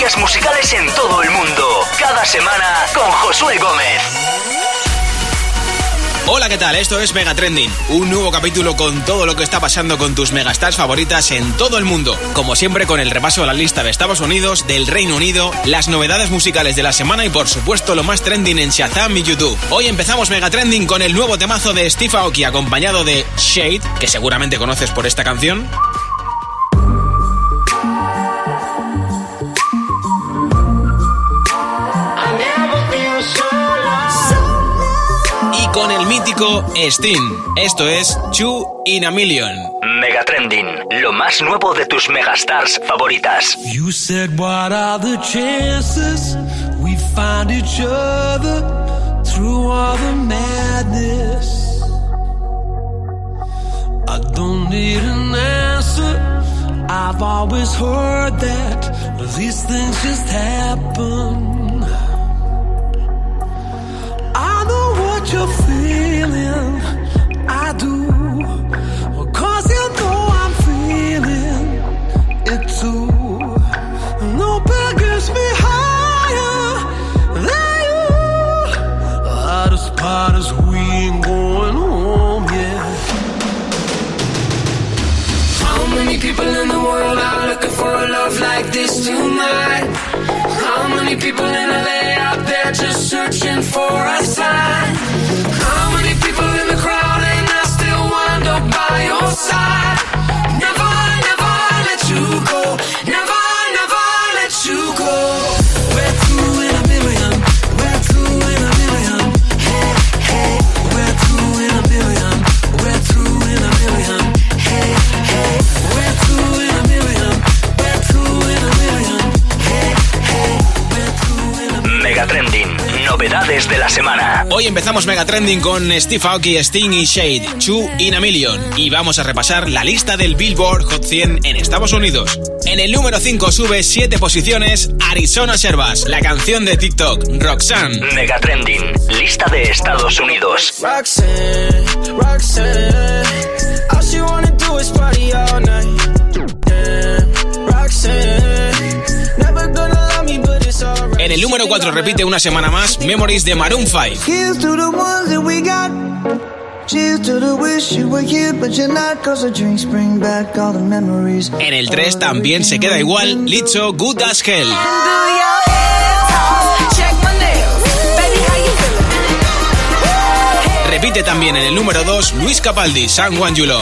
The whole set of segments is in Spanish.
musicales en todo el mundo. Cada semana con Josué Gómez. Hola, ¿qué tal? Esto es Mega Trending, un nuevo capítulo con todo lo que está pasando con tus megastars favoritas en todo el mundo. Como siempre, con el repaso a la lista de Estados Unidos, del Reino Unido, las novedades musicales de la semana y, por supuesto, lo más trending en Shazam y YouTube. Hoy empezamos Mega Trending con el nuevo temazo de Steve Aoki, acompañado de Shade, que seguramente conoces por esta canción. Con el mítico Steam. Esto es Two in a Million. Mega Trending, lo más nuevo de tus megastars favoritas. You said what are the chances we find each other through all the madness? I don't need an answer. I've always heard that these things just happen. what you're like this tonight? How many people in LA out there just searching for a sign? de Hoy empezamos Mega Trending con Steve Aoki, Sting y Shade, Two in a Million. Y vamos a repasar la lista del Billboard Hot 100 en Estados Unidos. En el número 5 sube 7 posiciones Arizona Servas, la canción de TikTok, Roxanne. Mega Trending, lista de Estados Unidos. Roxanne, Roxanne, all she wanna do is party all night. En el número 4 repite una semana más Memories de Maroon 5. En el 3 también se queda igual Licho Good as Hell. Repite también en el número 2 Luis Capaldi, San Juan Yulo.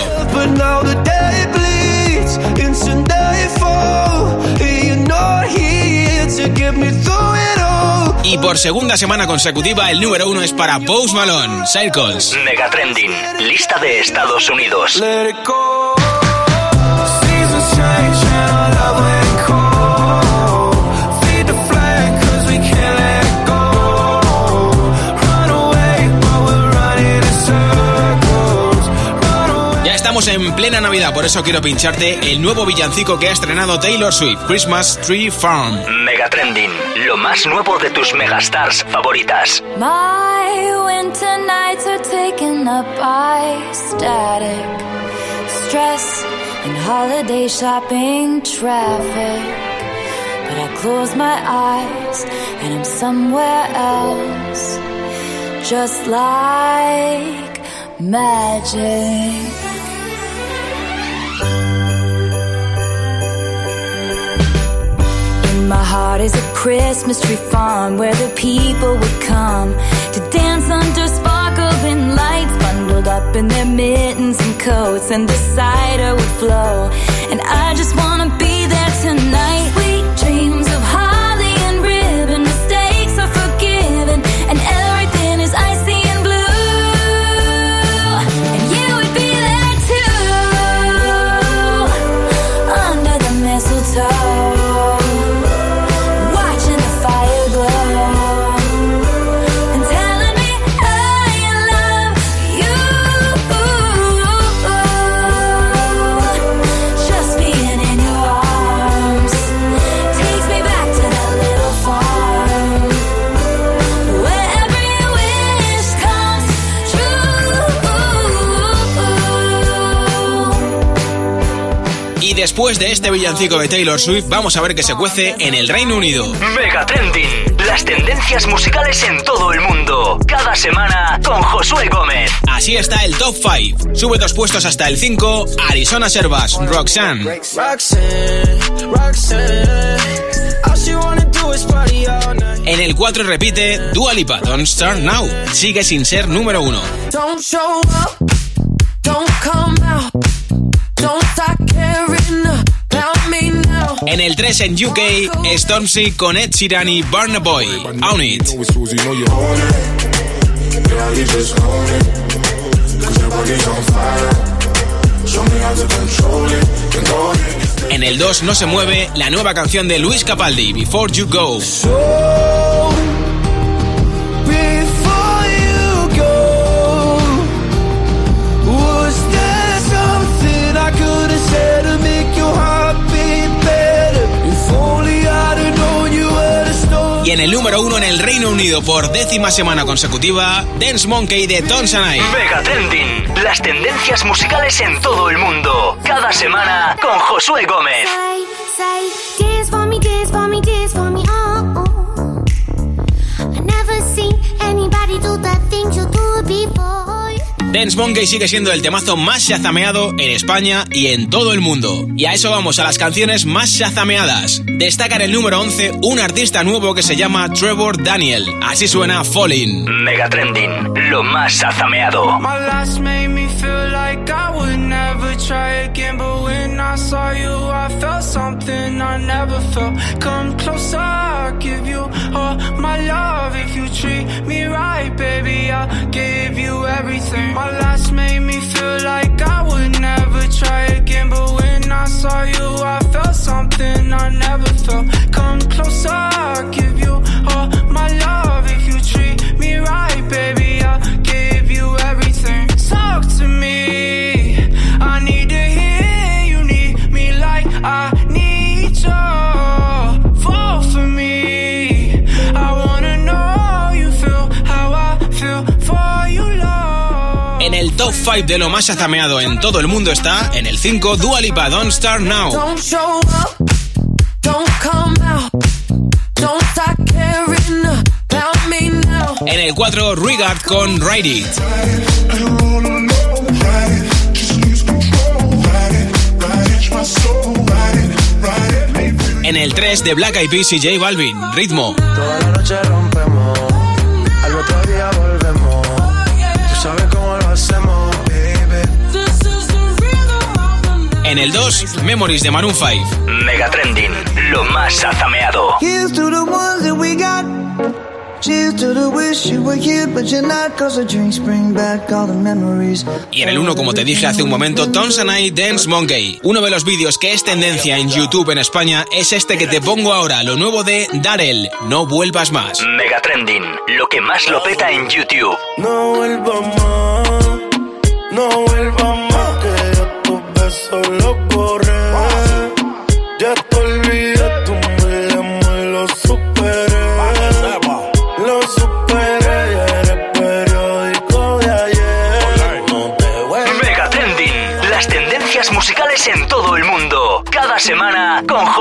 Y por segunda semana consecutiva, el número uno es para Post Malone, Circles. Megatrending, lista de Estados Unidos. En plena Navidad, por eso quiero pincharte el nuevo villancico que ha estrenado Taylor Swift, Christmas Tree Farm. Mega Trending, lo más nuevo de tus megastars favoritas. My winter nights are taken up by static, stress and holiday shopping traffic. But I close my eyes and I'm somewhere else, just like magic. My heart is a Christmas tree farm where the people would come to dance under sparkling lights, bundled up in their mittens and coats, and the cider would flow. And I just wanna be there tonight. Después de este villancico de Taylor Swift, vamos a ver qué se cuece en el Reino Unido. Mega Trending, las tendencias musicales en todo el mundo. Cada semana con Josué Gómez. Así está el top 5. Sube dos puestos hasta el 5, Arizona Servas, Roxanne. En el 4 repite Dua Lipa, Don't Start Now. Sigue sin ser número 1. Don't show up, don't come out, En el 3 en UK, Stormzy con Ed Sheeran y Burna Boy, Own It. En el 2 no se mueve la nueva canción de Luis Capaldi, Before You Go. Y en el número 1 en el Reino Unido por décima semana consecutiva, Dance Monkey de Tonsanai. Mega Trending, las tendencias musicales en todo el mundo. Cada semana con Josué Gómez. Dance Monkey sigue siendo el temazo más shazameado en España y en todo el mundo. Y a eso vamos, a las canciones más shazameadas. Destaca en el número 11 un artista nuevo que se llama Trevor Daniel. Así suena Falling. Mega Trending, lo más azameado. I gave you everything. My last made me feel like I would never try again. But when I saw you, I felt something I never 5 de lo más shazameado en todo el mundo está, en el 5, Dua Lipa, Don't Start Now. Don't show up, don't come out, don't start caring about me now. En el 4, Regard con. Ride it. En el 3, de Black Eyed Peas y J Balvin, Ritmo. Toda la noche rompemos, al otro día volvemos. En el 2, Memories de Maroon 5. Mega Trending, lo más azameado. Here's to the ones that we got. Cheers to the wish you were here, but you're not. Cause the drinks bring back all the memories. Y en el 1, como te dije hace un momento, Tonsanai Dance Monkey. Uno de los vídeos que es tendencia en YouTube en España es este que te pongo ahora, lo nuevo de Darel, No Vuelvas Más. Mega Trending, lo que más lo peta en YouTube. No vuelvas más, no vuelvas más.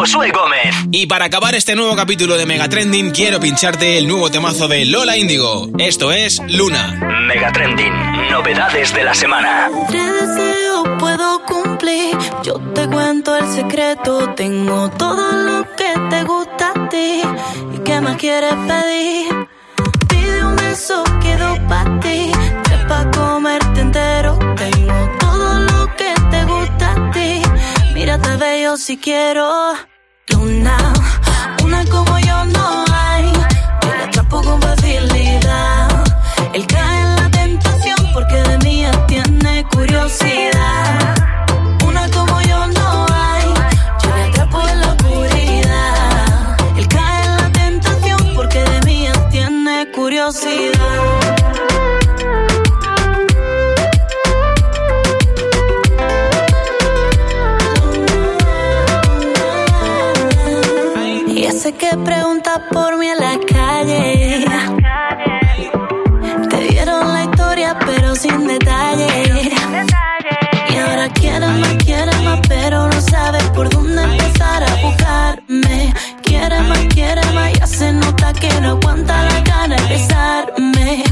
Josué Gómez. Y para acabar este nuevo capítulo de Mega Trending, quiero pincharte el nuevo temazo de Lola Índigo. Esto es Luna. Mega Trending, novedades de la semana. Tres deseos puedo cumplir. Yo te cuento el secreto. Tengo todo lo que te gusta a ti. ¿Y qué más quieres pedir? Pide un beso, quedo para ti. Tres pa' comerte entero. Tengo todo lo que te gusta a ti. Mírate bello si quiero. Luna, una como yo no hay. Yo la atrapo detalle. Y ahora quiere más, quiere más, pero no sabe por dónde empezar a buscarme. Quiere más, quiere más, ya se nota que no aguanta la gana de besarme.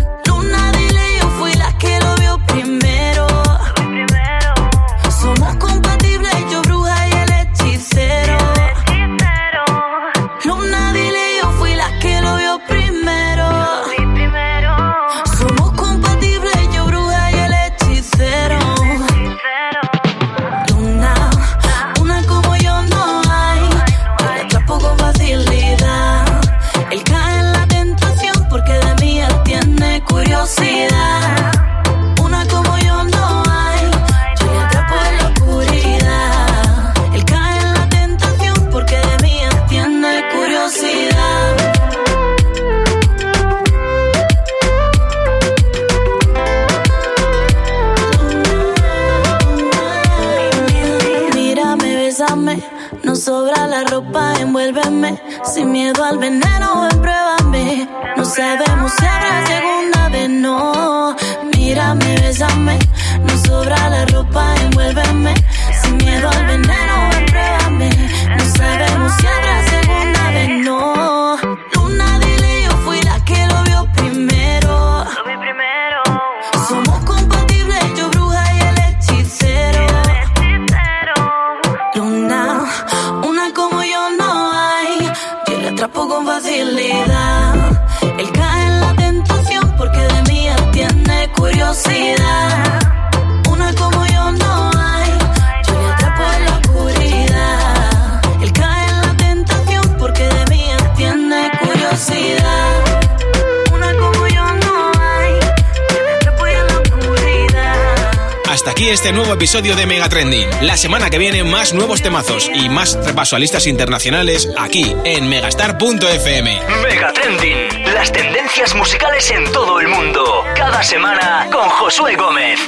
Al veneno, pruébame. No sabemos si habrá segunda vez, no. Mírame, bésame. No sobra la ropa, envuélveme. Sin miedo al veneno, pruébame. No sabemos Con facilidad. Él cae en la tentación porque de mí tiene curiosidad. Hasta aquí este nuevo episodio de Mega Trending. La semana que viene más nuevos temazos y más repaso a listas internacionales aquí en megastar.fm. Mega Trending. Las tendencias musicales en todo el mundo. Cada semana con Josué Gómez.